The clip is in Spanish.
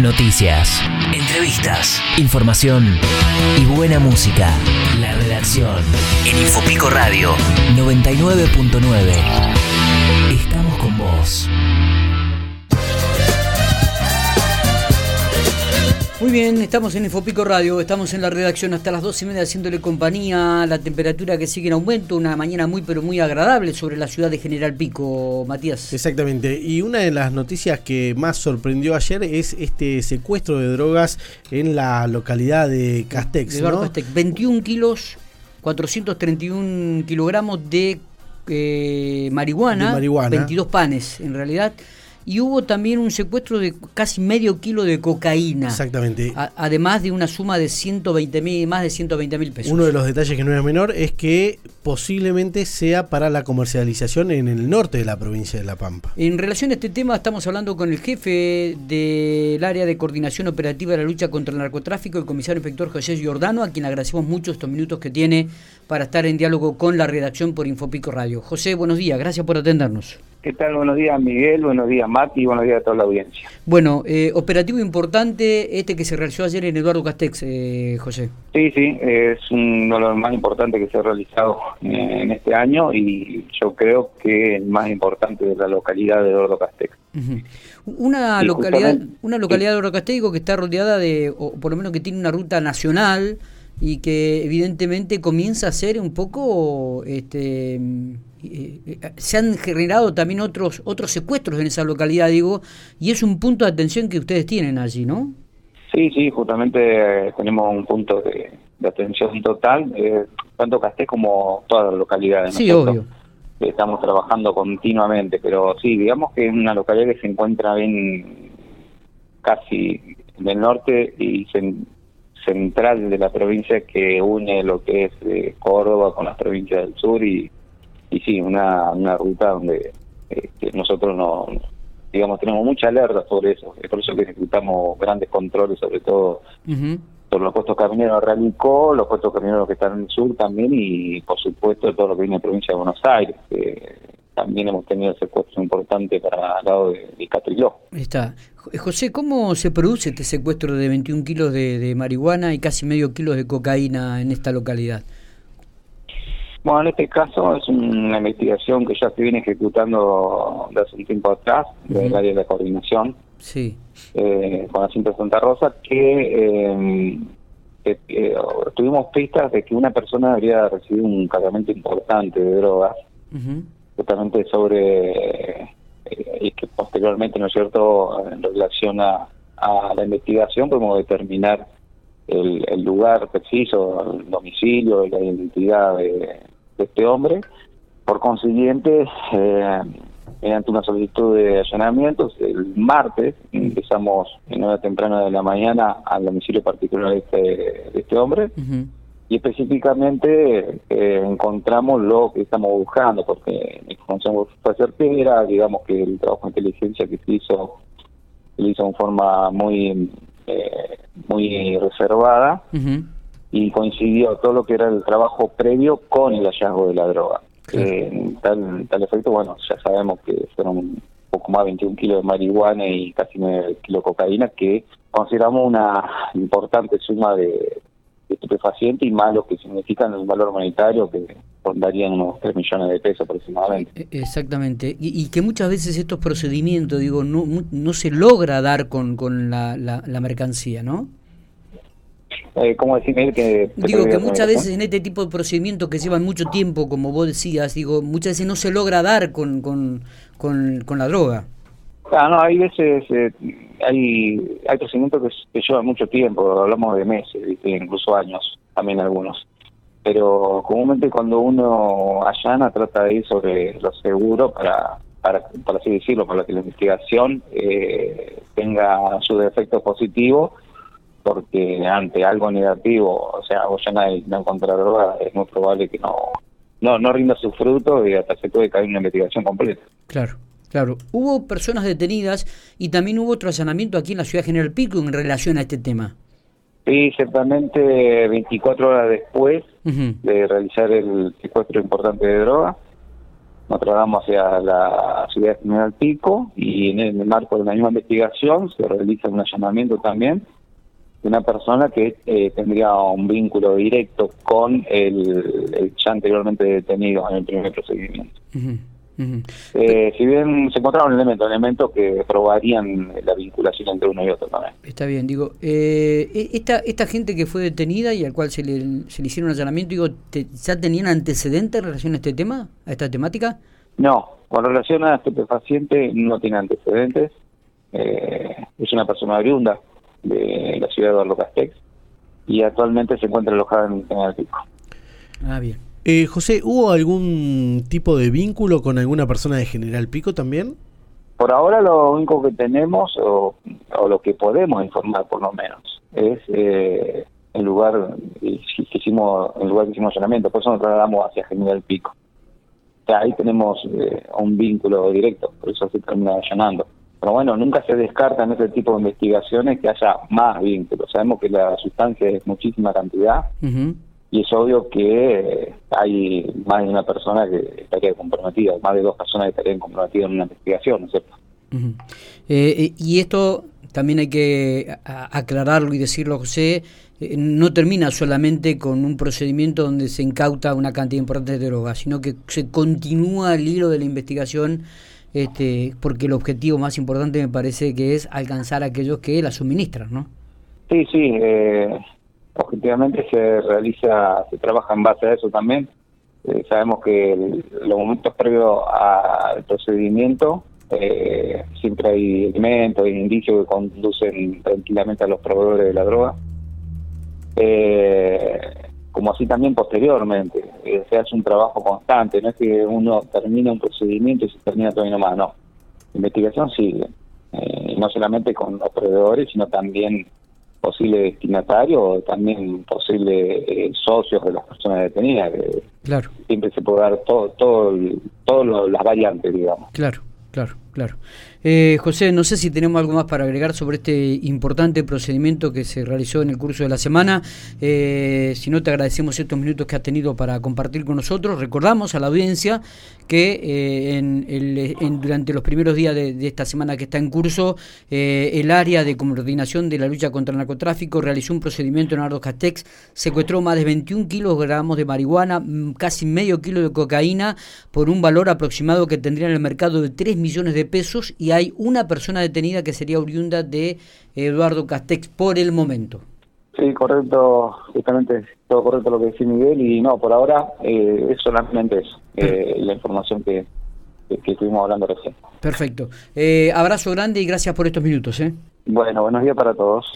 Noticias, entrevistas, información y buena música. La redacción en Infopico Radio 99.9. Estamos con vos. Muy bien, estamos en Infopico Radio, estamos en la redacción hasta las dos y media haciéndole compañía, la temperatura que sigue en aumento, una mañana muy pero muy agradable sobre la ciudad de General Pico, Matías. Exactamente, y una de las noticias que más sorprendió ayer es este secuestro de drogas en la localidad de Castex. De ¿no? Castex, 21 kilos, 431 kilogramos de, eh, marihuana, de marihuana, 22 panes en realidad y hubo también un secuestro de casi medio kilo de cocaína. Exactamente. además de una suma de 120 mil, más de 120 mil pesos. Uno de los detalles que no es menor es que posiblemente sea para la comercialización en el norte de la provincia de La Pampa. En relación a este tema estamos hablando con el jefe del área de coordinación operativa de la lucha contra el narcotráfico, el comisario inspector José Giordano, a quien agradecemos mucho estos minutos que tiene para estar en diálogo con la redacción por Infopico Radio. José, buenos días, gracias por atendernos. ¿Qué tal? Buenos días, Miguel. Buenos días, Mati. Buenos días a toda la audiencia. Bueno, eh, operativo importante este que se realizó ayer en Eduardo Castex, eh, José. Sí, sí, es uno de los más importantes que se ha realizado eh, en este año y yo creo que el más importante de la localidad de Eduardo Castex. Una localidad, una localidad de Eduardo Castex que está rodeada de, o por lo menos que tiene una ruta nacional y que evidentemente comienza a ser un poco este eh, eh, se han generado también otros otros secuestros en esa localidad, digo, y es un punto de atención que ustedes tienen allí, ¿no? Sí, sí, justamente eh, tenemos un punto de, atención total, tanto Casté como todas las localidades. Sí, obvio. Estamos trabajando continuamente, pero sí, digamos que es una localidad que se encuentra bien casi en el norte y central de la provincia que une lo que es Córdoba con las provincias del sur y y sí, una, una ruta donde este, nosotros no, digamos, tenemos mucha alerta sobre eso. Es por eso que ejecutamos grandes controles, sobre todo por los puestos camineros de Realicó, los puestos camineros que están en el sur también y, por supuesto, todo lo que viene de provincia de Buenos Aires. también hemos tenido secuestro importante para el lado de, de Catriló. Está. José, ¿cómo se produce este secuestro de 21 kilos de, de marihuana y casi medio kilo de cocaína en esta localidad? Bueno, en este caso es una investigación que ya se viene ejecutando de hace un tiempo atrás, del área de coordinación, sí. eh, con la cinta Santa Rosa, que eh, tuvimos pistas de que una persona habría recibido un cargamento importante de drogas, justamente sobre, eh, y que posteriormente, ¿no es cierto?, en relación a, la investigación, podemos determinar el, el, lugar preciso, el domicilio, la identidad de, de este hombre. Por consiguiente, eh, mediante una solicitud de allanamientos, el martes ingresamos en hora temprana de la mañana al domicilio particular de este, de este hombre. Y específicamente eh, encontramos lo que estamos buscando, porque la información fue certera, digamos que el trabajo de inteligencia que se hizo, se hizo en forma muy, eh, muy reservada y coincidió todo lo que era el trabajo previo con el hallazgo de la droga. Eh, tal, tal efecto, bueno, ya sabemos que fueron un poco más de 21 kilos de marihuana y casi 9 kilos de cocaína, que consideramos una importante suma de, estupefacientes y más lo que significan el valor monetario que rondarían unos 3 millones de pesos aproximadamente. E, exactamente, y, que muchas veces estos procedimientos, digo, no, no se logra dar con, con la, la mercancía, ¿no? Eh, ¿Cómo decir que... Digo que muchas veces en este tipo de procedimientos que llevan mucho tiempo, como vos decías, digo, muchas veces no se logra dar con, con, con, la droga. Ah, no, hay veces, eh, hay, hay procedimientos que, llevan mucho tiempo, hablamos de meses, incluso años, también algunos. Pero comúnmente cuando uno allana trata de ir sobre lo seguro para, para, así decirlo, para que la investigación eh, tenga su defecto positivo porque ante algo negativo, o sea, vos ya no encontrar droga, es muy probable que no, no, no rinda su fruto y hasta se puede caer una investigación completa. Claro. Claro, hubo personas detenidas y también hubo otro allanamiento aquí en la ciudad de General Pico en relación a este tema. Sí, ciertamente 24 horas después de realizar el secuestro importante de droga, nos trasladamos hacia la ciudad de General Pico y en el marco de la misma investigación se realiza un allanamiento también una persona que eh, tendría un vínculo directo con el, ya anteriormente detenido en el primer procedimiento. Eh, si bien se encontraron elementos, elementos que probarían la vinculación entre uno y otro también. Está bien, digo, eh, e, esta, esta gente que fue detenida y al cual se le, se le hicieron allanamiento, digo, ¿ya tenían antecedentes en relación a este tema, a esta temática? No, con relación a este paciente no tiene antecedentes. Eh, es una persona oriunda de la ciudad de Eduardo Castex y actualmente se encuentra alojada en, el Pico. Ah, bien. Eh, José, ¿hubo algún tipo de vínculo con alguna persona de General Pico también? Por ahora lo único que tenemos, o, lo que podemos informar por lo menos, es eh, el lugar que hicimos, el lugar que hicimos allanamiento, por eso nos trasladamos hacia General Pico. ahí tenemos eh, un vínculo directo, por eso se termina allanando. Pero bueno, nunca se descarta en ese tipo de investigaciones que haya más vínculos. Sabemos que la sustancia es muchísima cantidad y es obvio que hay más de una persona que estaría comprometida, más de dos personas que estarían comprometidas en una investigación, ¿no es cierto? Eh, y esto también hay que aclararlo y decirlo, José, eh, no termina solamente con un procedimiento donde se incauta una cantidad importante de drogas, sino que se continúa el hilo de la investigación este, porque el objetivo más importante me parece que es alcanzar a aquellos que la suministran, ¿no? Sí, sí, eh, objetivamente se realiza, se trabaja en base a eso también. Eh, sabemos que los momentos previos al procedimiento eh, siempre hay elementos y indicios que conducen tranquilamente a los proveedores de la droga. Eh, como así también posteriormente. Eh, se hace un trabajo constante, no es que uno termina un procedimiento y se termina todo y nomás, no. La investigación sigue, eh, no solamente con los proveedores, sino también posibles destinatarios también posibles eh, socios de las personas detenidas. claro. Siempre se puede dar todo, todo, todo las variantes, digamos. Claro, claro, claro. Eh, José, no sé si tenemos algo más para agregar sobre este importante procedimiento que se realizó en el curso de la semana. Eh, si no, te agradecemos estos minutos que has tenido para compartir con nosotros. Recordamos a la audiencia que eh, en durante los primeros días de, esta semana que está en curso, el área de coordinación de la lucha contra el narcotráfico realizó un procedimiento en Ardo Castex, secuestró más de 21 kilogramos de marihuana, mm, casi medio kilo de cocaína, por un valor aproximado que tendría en el mercado de 3 millones de pesos y hay una persona detenida que sería oriunda de Eduardo Castex por el momento. Sí, correcto, justamente todo correcto lo que decía Miguel y no, por ahora eh, es solamente eso, eh, la información que, que, estuvimos hablando recién. Perfecto. Eh, abrazo grande y gracias por estos minutos. Bueno, buenos días para todos.